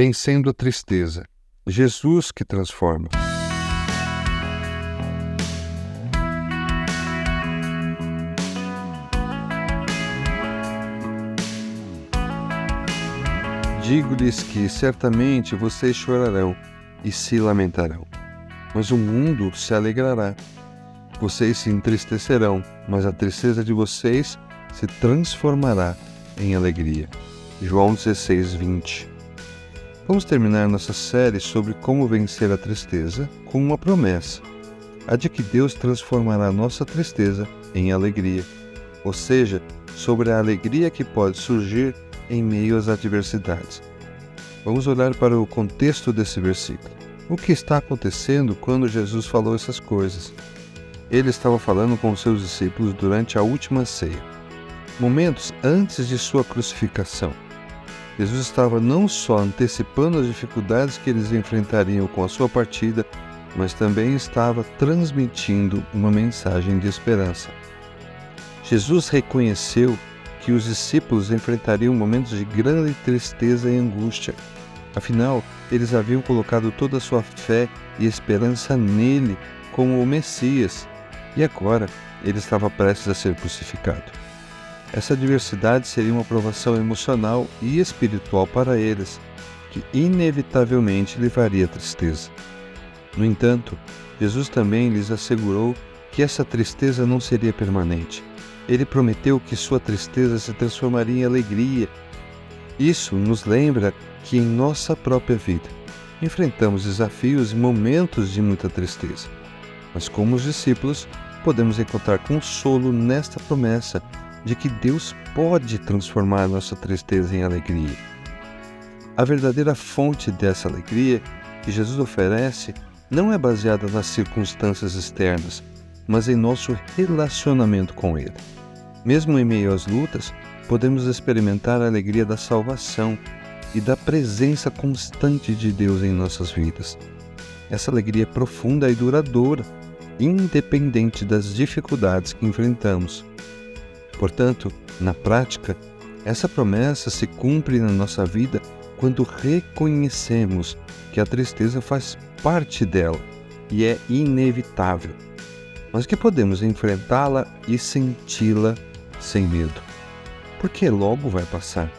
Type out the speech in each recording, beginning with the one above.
Vencendo a tristeza. Jesus que transforma. Digo-lhes que certamente vocês chorarão e se lamentarão, mas o mundo se alegrará. Vocês se entristecerão, mas a tristeza de vocês se transformará em alegria. João 16, 20. Vamos terminar nossa série sobre como vencer a tristeza com uma promessa: a de que Deus transformará nossa tristeza em alegria, ou seja, sobre a alegria que pode surgir em meio às adversidades. Vamos olhar para o contexto desse versículo. O que está acontecendo quando Jesus falou essas coisas? Ele estava falando com seus discípulos durante a última ceia, momentos antes de sua crucificação. Jesus estava não só antecipando as dificuldades que eles enfrentariam com a sua partida, mas também estava transmitindo uma mensagem de esperança. Jesus reconheceu que os discípulos enfrentariam momentos de grande tristeza e angústia. Afinal, eles haviam colocado toda a sua fé e esperança nele como o Messias, e agora ele estava prestes a ser crucificado. Essa adversidade seria uma provação emocional e espiritual para eles, que inevitavelmente levaria à tristeza. No entanto, Jesus também lhes assegurou que essa tristeza não seria permanente ele prometeu que sua tristeza se transformaria em alegria. Isso nos lembra que em nossa própria vida enfrentamos desafios e momentos de muita tristeza. Mas, como os discípulos, podemos encontrar consolo nesta promessa de que Deus pode transformar nossa tristeza em alegria. A verdadeira fonte dessa alegria que Jesus oferece não é baseada nas circunstâncias externas, mas em nosso relacionamento com Ele. Mesmo em meio às lutas, podemos experimentar a alegria da salvação e da presença constante de Deus em nossas vidas. Essa alegria é profunda e duradoura, independente das dificuldades que enfrentamos. Portanto, na prática, essa promessa se cumpre na nossa vida quando reconhecemos que a tristeza faz parte dela e é inevitável, mas que podemos enfrentá-la e senti-la sem medo, porque logo vai passar.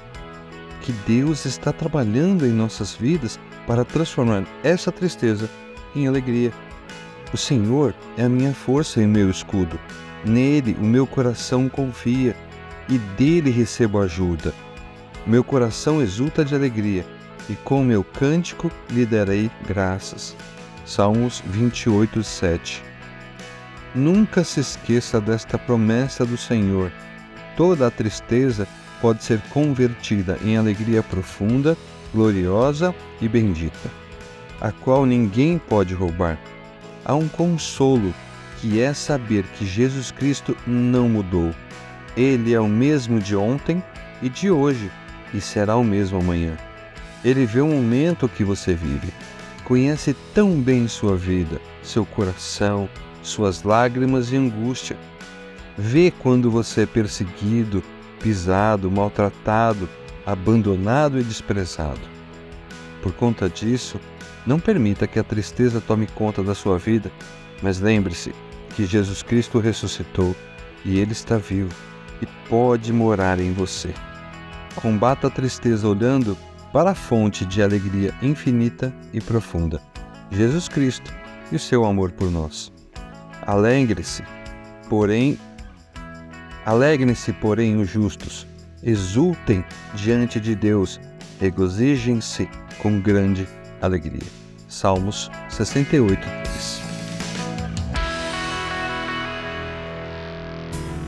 Que Deus está trabalhando em nossas vidas para transformar essa tristeza em alegria. O Senhor é a minha força e meu escudo. Nele o meu coração confia e dele recebo ajuda. Meu coração exulta de alegria e com meu cântico lhe darei graças. Salmos 28, 7. Nunca se esqueça desta promessa do Senhor toda a tristeza pode ser convertida em alegria profunda, gloriosa e bendita, a qual ninguém pode roubar. Há um consolo que é saber que Jesus Cristo não mudou. Ele é o mesmo de ontem e de hoje e será o mesmo amanhã. Ele vê o momento que você vive, conhece tão bem sua vida, seu coração, suas lágrimas e angústia Vê quando você é perseguido, pisado, maltratado, abandonado e desprezado. Por conta disso, não permita que a tristeza tome conta da sua vida, mas lembre-se que Jesus Cristo ressuscitou e Ele está vivo e pode morar em você. Combata a tristeza olhando para a fonte de alegria infinita e profunda, Jesus Cristo e o seu amor por nós. Alegre-se, porém Alegrem-se, porém, os justos, exultem diante de Deus, regozijem-se com grande alegria. Salmos 68, 3.